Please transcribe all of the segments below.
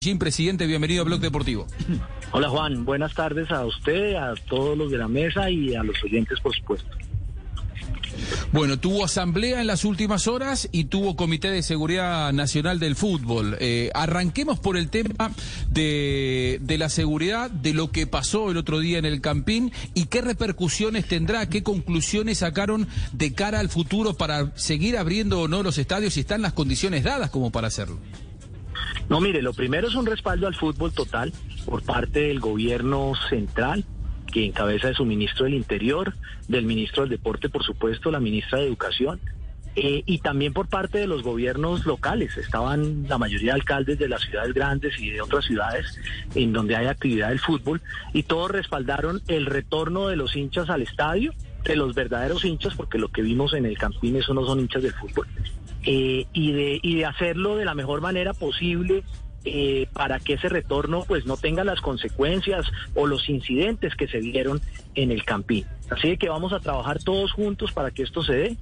Jim, presidente, bienvenido a Blog Deportivo. Hola Juan, buenas tardes a usted, a todos los de la mesa y a los oyentes, por supuesto. Bueno, tuvo asamblea en las últimas horas y tuvo Comité de Seguridad Nacional del Fútbol. Eh, arranquemos por el tema de, de, la seguridad, de lo que pasó el otro día en el Campín y qué repercusiones tendrá, qué conclusiones sacaron de cara al futuro para seguir abriendo o no los estadios si están las condiciones dadas como para hacerlo. No, mire, lo primero es un respaldo al fútbol total por parte del gobierno central, que encabeza de su ministro del Interior, del ministro del Deporte, por supuesto, la ministra de Educación, eh, y también por parte de los gobiernos locales. Estaban la mayoría de alcaldes de las ciudades grandes y de otras ciudades en donde hay actividad del fútbol, y todos respaldaron el retorno de los hinchas al estadio, de los verdaderos hinchas, porque lo que vimos en el Campín, eso no son hinchas del fútbol, eh, y, de, y de hacerlo de la mejor manera posible eh, para que ese retorno pues no tenga las consecuencias o los incidentes que se dieron en el Campín. Así que vamos a trabajar todos juntos para que esto se dé.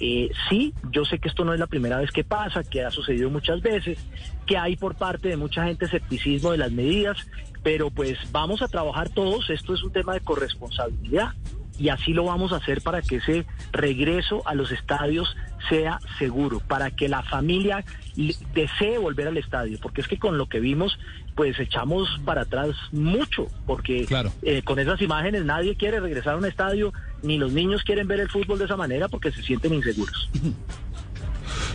Eh, sí, yo sé que esto no es la primera vez que pasa, que ha sucedido muchas veces, que hay por parte de mucha gente escepticismo de las medidas, pero pues vamos a trabajar todos, esto es un tema de corresponsabilidad y así lo vamos a hacer para que ese regreso a los estadios sea seguro, para que la familia desee volver al estadio, porque es que con lo que vimos, pues echamos para atrás mucho, porque claro. eh, con esas imágenes nadie quiere regresar a un estadio, ni los niños quieren ver el fútbol de esa manera porque se sienten inseguros.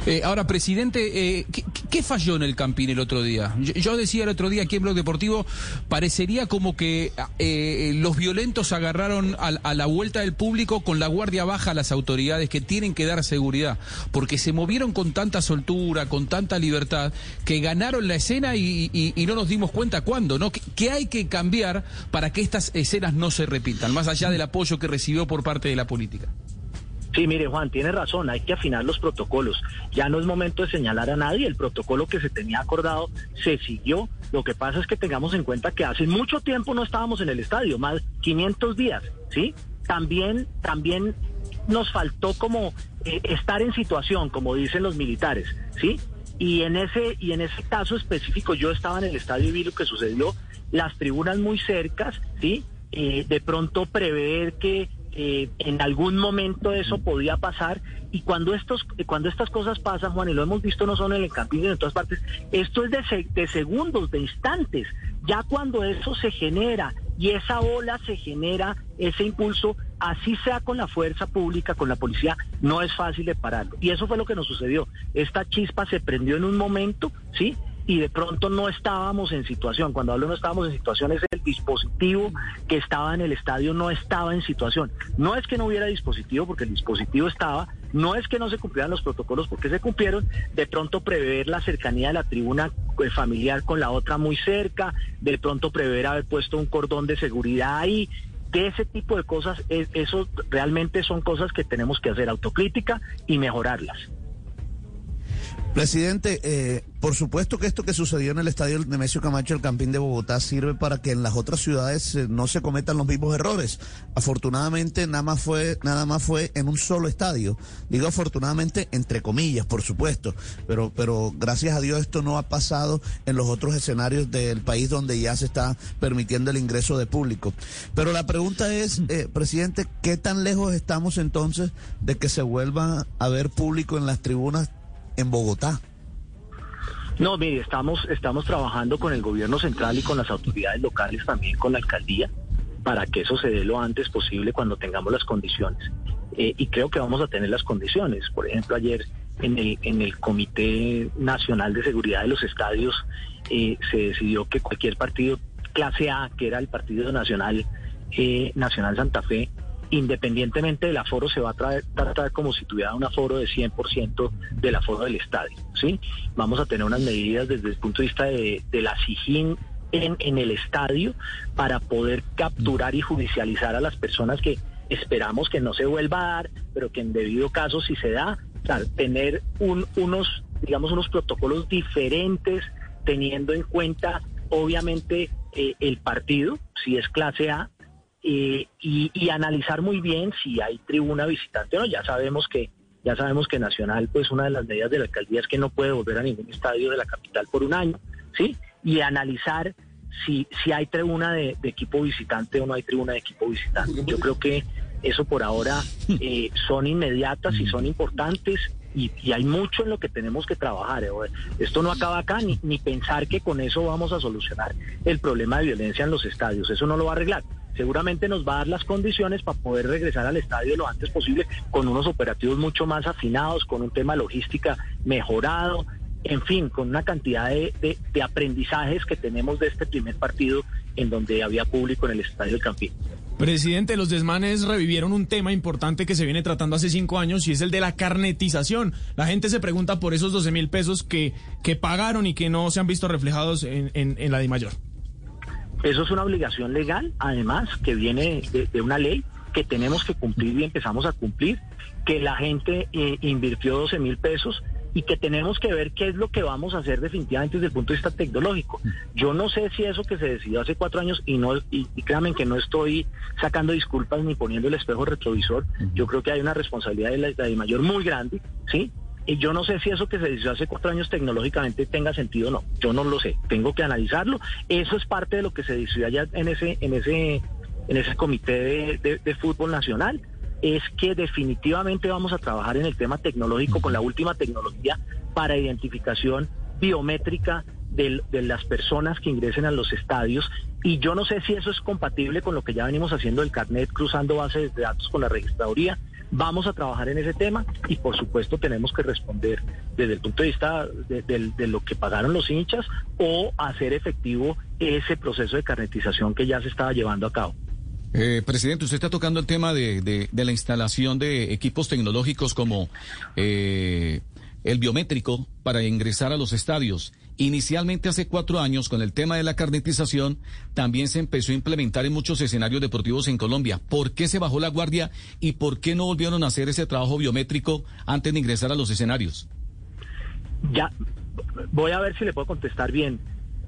Eh, ahora, presidente, eh, ¿qué, ¿qué, falló en el Campín el otro día? Yo, decía el otro día aquí en Blog Deportivo, parecería como que eh, los violentos agarraron a, a, la vuelta del público con la guardia baja a las autoridades que tienen que dar seguridad, porque se movieron con tanta soltura, con tanta libertad, que ganaron la escena y, y, no nos dimos cuenta cuándo, ¿no? ¿Qué, ¿Qué hay que cambiar para que estas escenas no se repitan, más allá del apoyo que recibió por parte de la política? Sí, mire Juan, tiene razón, hay que afinar los protocolos. Ya no es momento de señalar a nadie, el protocolo que se tenía acordado se siguió. Lo que pasa es que tengamos en cuenta que hace mucho tiempo no estábamos en el estadio, más 500 días, ¿sí? También, también nos faltó como eh, estar en situación, como dicen los militares, ¿sí? Y en ese y en ese caso específico yo estaba en el estadio y vi lo que sucedió, las tribunas muy cercas, ¿sí? Eh, de pronto prever que eh, en algún momento eso podía pasar. Y cuando estos cuando estas cosas pasan Juan y lo hemos visto no solo en el campín sino en todas partes esto es de, de segundos de instantes. Ya cuando eso se genera y esa ola se genera ese impulso así sea con la fuerza pública con la policía no es fácil de pararlo. Y eso fue lo que nos sucedió. Esta chispa se prendió en un momento sí y de pronto no estábamos en situación. Cuando hablo no estábamos en situación es el dispositivo que estaba en el estadio no estaba en situación. No es que no hubiera dispositivo porque el dispositivo estaba, no es que no se cumplieran los protocolos porque se cumplieron, de pronto prever la cercanía de la tribuna familiar con la otra muy cerca, de pronto prever haber puesto un cordón de seguridad ahí, de ese tipo de cosas, eso realmente son cosas que tenemos que hacer autocrítica y mejorarlas. Presidente, eh, por supuesto que esto que sucedió en el estadio Nemesio Camacho, el Campín de Bogotá, sirve para que en las otras ciudades eh, no se cometan los mismos errores. Afortunadamente, nada más fue, nada más fue en un solo estadio. Digo afortunadamente, entre comillas, por supuesto. Pero, pero gracias a Dios esto no ha pasado en los otros escenarios del país donde ya se está permitiendo el ingreso de público. Pero la pregunta es, eh, presidente, ¿qué tan lejos estamos entonces de que se vuelva a ver público en las tribunas en Bogotá? No, mire, estamos, estamos trabajando con el gobierno central y con las autoridades locales, también con la alcaldía, para que eso se dé lo antes posible cuando tengamos las condiciones. Eh, y creo que vamos a tener las condiciones. Por ejemplo, ayer en el, en el Comité Nacional de Seguridad de los Estadios eh, se decidió que cualquier partido clase A, que era el Partido Nacional, eh, Nacional Santa Fe, independientemente del aforo, se va a traer, tratar como si tuviera un aforo de 100% del aforo del estadio. ¿sí? Vamos a tener unas medidas desde el punto de vista de, la SIGIN en, el estadio para poder capturar y judicializar a las personas que esperamos que no se vuelva a dar, pero que en debido caso si se da, tener un, unos, digamos, unos protocolos diferentes teniendo en cuenta obviamente eh, el partido, si es clase A, eh, y, y, analizar muy bien si hay tribuna visitante o no. Ya sabemos que ya sabemos que Nacional, pues una de las medidas de la alcaldía es que no puede volver a ningún estadio de la capital por un año, ¿sí? y analizar si, si hay tribuna de, equipo visitante o no hay tribuna de equipo visitante. Yo creo que eso por ahora eh, son inmediatas y son importantes y, hay mucho en lo que tenemos que trabajar. Eh. Esto no acaba acá, ni, ni pensar que con eso vamos a solucionar el problema de violencia en los estadios. Eso no lo va a arreglar. Seguramente nos va a dar las condiciones para poder regresar al estadio lo antes posible con unos operativos mucho más afinados, con un tema logística mejorado, en fin, con una cantidad de, de, aprendizajes que tenemos de este primer partido en donde había público en el Estadio del Campín. Presidente, los desmanes revivieron un tema importante que se viene tratando hace cinco años y es el de la carnetización. La gente se pregunta por esos 12 mil pesos que, que pagaron y que no se han visto reflejados en, en, la DIMAYOR. Eso es una obligación legal, además, que viene de, una ley que tenemos que cumplir y empezamos a cumplir, que la gente eh, invirtió 12 mil pesos y que tenemos que ver qué es lo que vamos a hacer definitivamente desde el punto de vista tecnológico. Yo no sé si eso que se decidió hace cuatro años, y no y, créanme que no estoy sacando disculpas ni poniendo el espejo retrovisor, yo creo que hay una responsabilidad de la, de mayor muy grande, ¿sí? Y yo no sé si eso que se decidió hace cuatro años tecnológicamente tenga sentido o no. Yo no lo sé. Tengo que analizarlo. Eso es parte de lo que se decidió allá en ese, en ese, en ese comité de fútbol nacional es que definitivamente vamos a trabajar en el tema tecnológico con la última tecnología para identificación biométrica de, las personas que ingresen a los estadios y yo no sé si eso es compatible con lo que ya venimos haciendo el carnet cruzando bases de datos con la registraduría. Vamos a trabajar en ese tema y por supuesto tenemos que responder desde el punto de vista de, lo que pagaron los hinchas o hacer efectivo ese proceso de carnetización que ya se estaba llevando a cabo. Eh, presidente, usted está tocando el tema de, de, la instalación de equipos tecnológicos como eh, el biométrico para ingresar a los estadios. Inicialmente hace cuatro años, con el tema de la carnetización, también se empezó a implementar en muchos escenarios deportivos en Colombia. ¿Por qué se bajó la guardia y por qué no volvieron a hacer ese trabajo biométrico antes de ingresar a los escenarios? Ya, voy a ver si le puedo contestar bien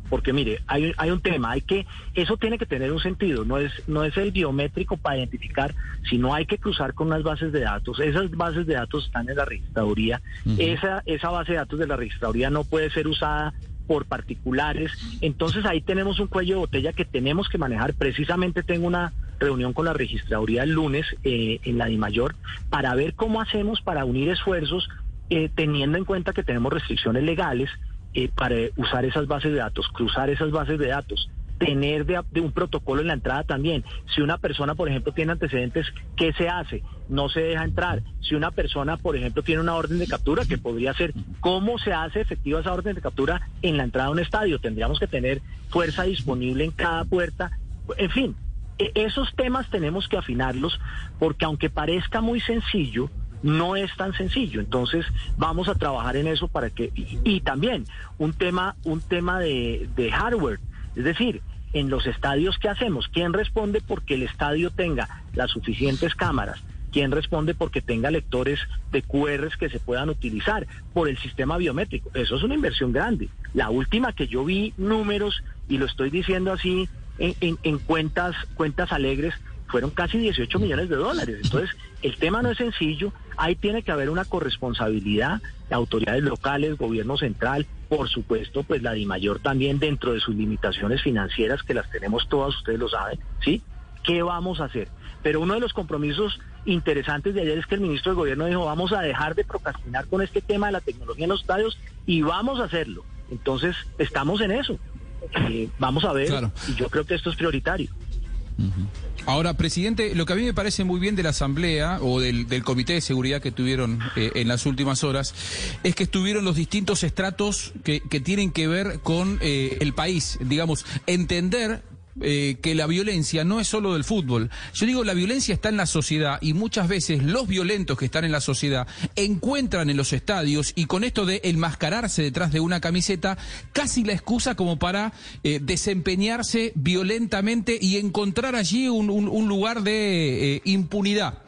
porque mire, hay, hay un tema, hay que, eso tiene que tener un sentido, no es, no es el biométrico para identificar, sino hay que cruzar con unas bases de datos. Esas bases de datos están en la registraduría. esa, esa base de datos de la registraduría no puede ser usada por particulares. Entonces ahí tenemos un cuello de botella que tenemos que manejar. Precisamente tengo una reunión con la registraduría el lunes eh, en la DIMAYOR para ver cómo hacemos para unir esfuerzos eh, teniendo en cuenta que tenemos restricciones legales eh, para usar esas bases de datos, cruzar esas bases de datos, tener de, un protocolo en la entrada también. Si una persona, por ejemplo, tiene antecedentes, ¿qué se hace? No se deja entrar. Si una persona, por ejemplo, tiene una orden de captura, que podría ser, ¿cómo se hace efectiva esa orden de captura en la entrada a un estadio? Tendríamos que tener fuerza disponible en cada puerta. En fin, e, esos temas tenemos que afinarlos porque aunque parezca muy sencillo, no es tan sencillo. Entonces vamos a trabajar en eso para que y, también un tema un tema de, hardware, es decir, en los estadios qué hacemos, quién responde porque el estadio tenga las suficientes cámaras. ¿Quién responde porque tenga lectores de QR que se puedan utilizar por el sistema biométrico? Eso es una inversión grande. La última que yo vi números, y lo estoy diciendo así en, en cuentas, cuentas alegres, fueron casi 18 millones de dólares. Entonces, el tema no es sencillo, ahí tiene que haber una corresponsabilidad de autoridades locales, gobierno central, por supuesto, pues la DIMAYOR también dentro de sus limitaciones financieras, que las tenemos todas, ustedes lo saben, ¿sí? ¿Qué vamos a hacer? Pero uno de los compromisos interesantes de ayer es que el ministro del Gobierno dijo, vamos a dejar de procrastinar con este tema de la tecnología en los estadios y vamos a hacerlo. Entonces, estamos en eso. Eh, vamos a ver, y yo creo que esto es prioritario. Ahora, presidente, lo que a mí me parece muy bien de la Asamblea o del, Comité de Seguridad que tuvieron eh, en las últimas horas es que estuvieron los distintos estratos que, tienen que ver con eh, el país, digamos, entender eh, que la violencia no es solo del fútbol. Yo digo, la violencia está en la sociedad y muchas veces los violentos que están en la sociedad encuentran en los estadios y con esto de enmascararse detrás de una camiseta, casi la excusa como para eh, desempeñarse violentamente y encontrar allí un, lugar de eh, impunidad.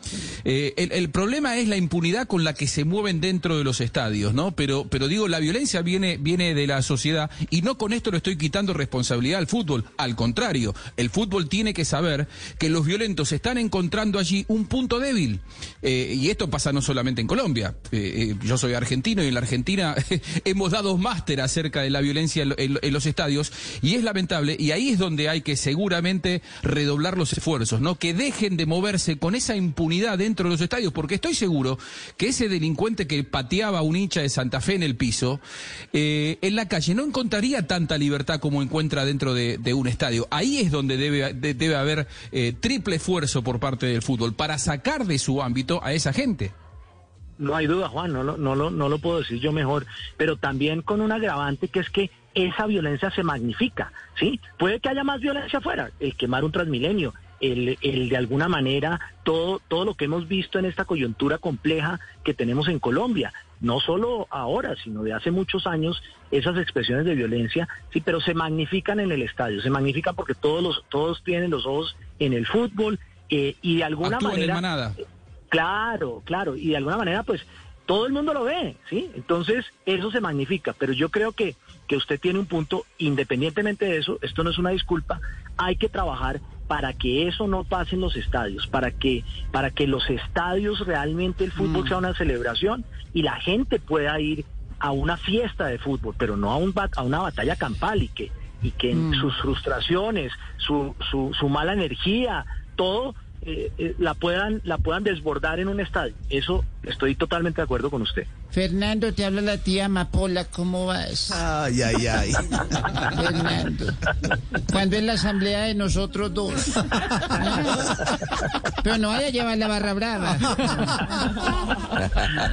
El, problema es la impunidad con la que se mueven dentro de los estadios, ¿no? Pero, pero digo, la violencia viene, viene de la sociedad y no con esto le estoy quitando responsabilidad al fútbol. Al contrario, el fútbol tiene que saber que los violentos están encontrando allí un punto débil. Eh, y esto pasa no solamente en Colombia. Eh, yo soy argentino y en la Argentina hemos dado máster acerca de la violencia en, los estadios y es lamentable y ahí es donde hay que seguramente redoblar los esfuerzos, ¿no? Que dejen de moverse con esa impunidad dentro de los estadios, porque estoy seguro que ese delincuente que pateaba a un hincha de Santa Fe en el piso, eh, en la calle no encontraría tanta libertad como encuentra dentro de, un estadio. Es donde debe, debe haber eh, triple esfuerzo por parte del fútbol para sacar de su ámbito a esa gente. No hay duda, Juan, no lo, no, lo, no lo puedo decir yo mejor, pero también con un agravante que es que esa violencia se magnifica, ¿sí? Puede que haya más violencia afuera, el quemar un transmilenio, el, el, de alguna manera todo, todo lo que hemos visto en esta coyuntura compleja que tenemos en Colombia, no solo ahora, sino de hace muchos años, esas expresiones de violencia, sí, pero se magnifican en el estadio, se magnifican porque todos los, todos tienen los ojos en el fútbol eh, y de alguna manera. Claro, claro, y de alguna manera, pues todo el mundo lo ve, ¿sí? Entonces, eso se magnifica, pero yo creo que, que usted tiene un punto, independientemente de eso, esto no es una disculpa, hay que trabajar para que eso no pase en los estadios, para que, para que los estadios realmente el fútbol mm. sea una celebración y la gente pueda ir a una fiesta de fútbol, pero no a, un, a una batalla campal y que, y que mm. sus frustraciones, su, su, su mala energía, todo eh, eh, la puedan la puedan desbordar en un estadio. Eso estoy totalmente de acuerdo con usted. Fernando, te habla la tía Amapola, ¿cómo vas? Ay, ay, ay. Fernando, ¿cuándo es la asamblea de nosotros dos? Pero no vaya a llevar la barra brava.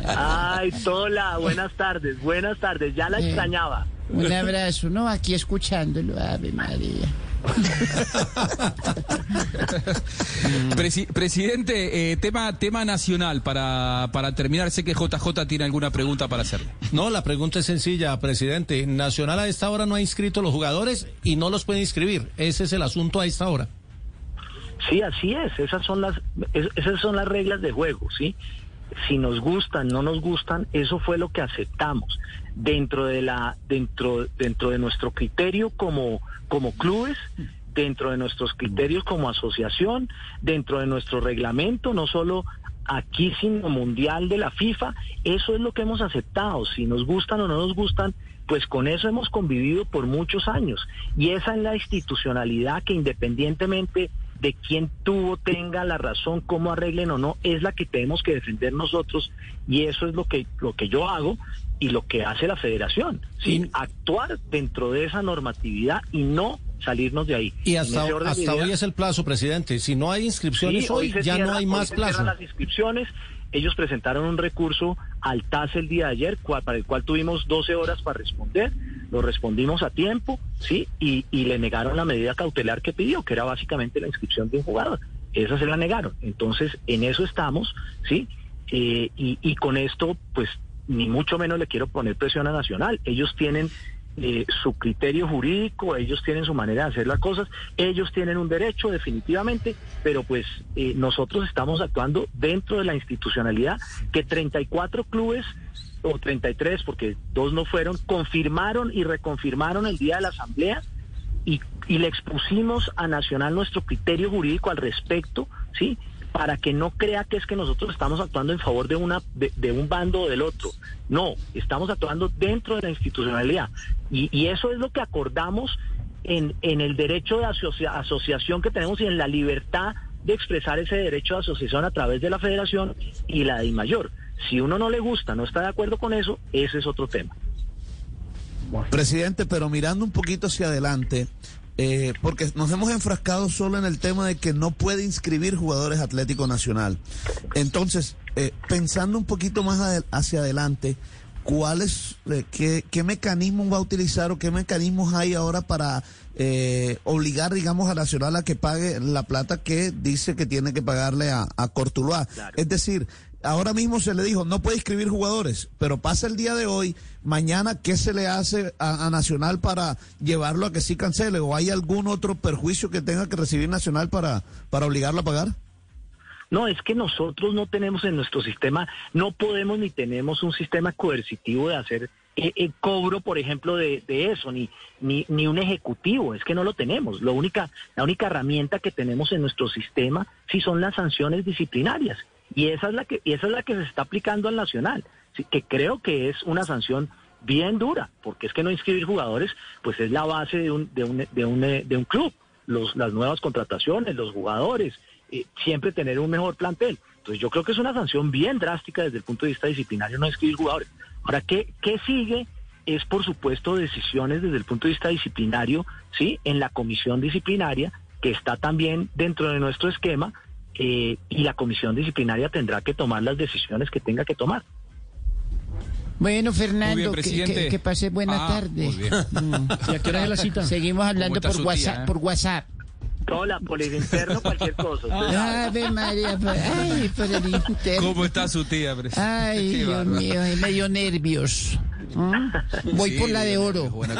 Ay, Tola, buenas tardes, buenas tardes, ya la extrañaba. Un abrazo, no, aquí escuchándolo, Ave María. presidente, eh, tema, tema nacional para, para terminar. Sé que JJ tiene alguna pregunta para hacerle. No, la pregunta es sencilla, presidente. Nacional a esta hora no ha inscrito los jugadores y no los puede inscribir. Ese es el asunto a esta hora. Sí, así es. Esas son las, esas son las reglas de juego, ¿sí? Si nos gustan, no nos gustan, eso fue lo que aceptamos dentro de la, dentro, dentro de nuestro criterio como como clubes, dentro de nuestros criterios como asociación, dentro de nuestro reglamento, no solo aquí, sino mundial de la FIFA. Eso es lo que hemos aceptado. Si nos gustan o no nos gustan, pues con eso hemos convivido por muchos años. Y esa es la institucionalidad que independientemente de quién tuvo, tenga la razón, cómo arreglen o no, es la que tenemos que defender nosotros y eso es lo que, lo que yo hago y lo que hace la federación, sin actuar dentro de esa normatividad y no salirnos de ahí. Y hasta, hasta hoy es el plazo, presidente. Si no hay inscripciones hoy, ya no hay más plazo. las inscripciones. Ellos presentaron un recurso al TAS el día de ayer, para el cual tuvimos 12 horas para responder. Lo respondimos a tiempo, ¿sí? Y, y le negaron la medida cautelar que pidió, que era básicamente la inscripción de un jugador. Esa se la negaron. Entonces, en eso estamos, ¿sí? Eh, y, y con esto, pues ni mucho menos le quiero poner presión a Nacional. Ellos tienen eh, su criterio jurídico, ellos tienen su manera de hacer las cosas, ellos tienen un derecho definitivamente, pero pues eh, nosotros estamos actuando dentro de la institucionalidad que 34 clubes o 33, porque dos no fueron, confirmaron y reconfirmaron el día de la asamblea y, y le expusimos a Nacional nuestro criterio jurídico al respecto, ¿sí? Para que no crea que es que nosotros estamos actuando en favor de una de, un bando o del otro. No, estamos actuando dentro de la institucionalidad. Y, eso es lo que acordamos en, en el derecho de asociación que tenemos y en la libertad de expresar ese derecho de asociación a través de la federación y la de mayor. Si uno no le gusta, no está de acuerdo con eso, ese es otro tema. Presidente, pero mirando un poquito hacia adelante, eh, porque nos hemos enfrascado solo en el tema de que no puede inscribir jugadores Atlético Nacional. Entonces, eh, pensando un poquito más hacia adelante, ¿cuáles, eh, qué, qué mecanismos va a utilizar o qué mecanismos hay ahora para obligar, digamos, a Nacional a que pague la plata que dice que tiene que pagarle a, a Cortuluá? Es decir, ahora mismo se le dijo, no puede inscribir jugadores, pero pasa el día de hoy, mañana, ¿qué se le hace a, Nacional para llevarlo a que sí cancele? ¿O hay algún otro perjuicio que tenga que recibir Nacional para, para obligarlo a pagar? No, es que nosotros no tenemos en nuestro sistema, no podemos ni tenemos un sistema coercitivo de hacer eh, eh, cobro, por ejemplo, de, eso, ni, ni, ni un ejecutivo, es que no lo tenemos. Lo única, la única herramienta que tenemos en nuestro sistema sí son las sanciones disciplinarias. Y esa es la que, y esa es la que se está aplicando al Nacional, que creo que es una sanción bien dura, porque es que no inscribir jugadores, pues es la base de un, de un, de un, de un club. Los, las nuevas contrataciones, los jugadores, eh, siempre tener un mejor plantel. Entonces yo creo que es una sanción bien drástica desde el punto de vista disciplinario no inscribir jugadores. Ahora, ¿qué, qué sigue? Es, por supuesto, decisiones desde el punto de vista disciplinario, ¿sí? En la comisión disciplinaria, que está también dentro de nuestro esquema, eh, y la comisión disciplinaria tendrá que tomar las decisiones que tenga que tomar. Bueno, Fernando, bien, que, presidente. que- que pase buena Ah, tarde. muy bien. Mm. ¿Y a qué hora es la cita? Seguimos hablando por su WhatsApp, tía, eh? por WhatsApp. Hola, por el interno, cualquier cosa. Ave María, por- ay, por el interno. ¿Cómo está su tía, presidente? Ay, Qué Dios mío, me dio nervios. Voy Sí, por la de oro. Bueno,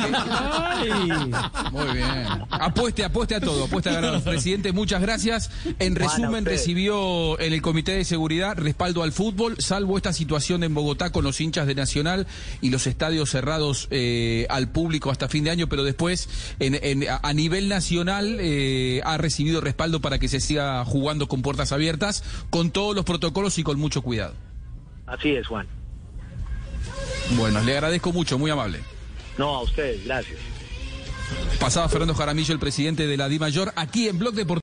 Muy bien. Apueste, apueste a todo, apueste a ganar. Presidente, muchas gracias. En resumen, recibió en el Comité de Seguridad respaldo al fútbol, salvo esta situación en Bogotá con los hinchas de Nacional y los estadios cerrados eh, al público hasta fin de año, pero después en- a nivel nacional eh, ha recibido respaldo para que se siga jugando con puertas abiertas, con todos los protocolos y con mucho cuidado. Así es, Juan. Bueno, le agradezco mucho, muy amable. No, a ustedes, gracias. Pasaba Fernando Jaramillo, el presidente de la DIMAYOR, aquí en Blog Deportivo.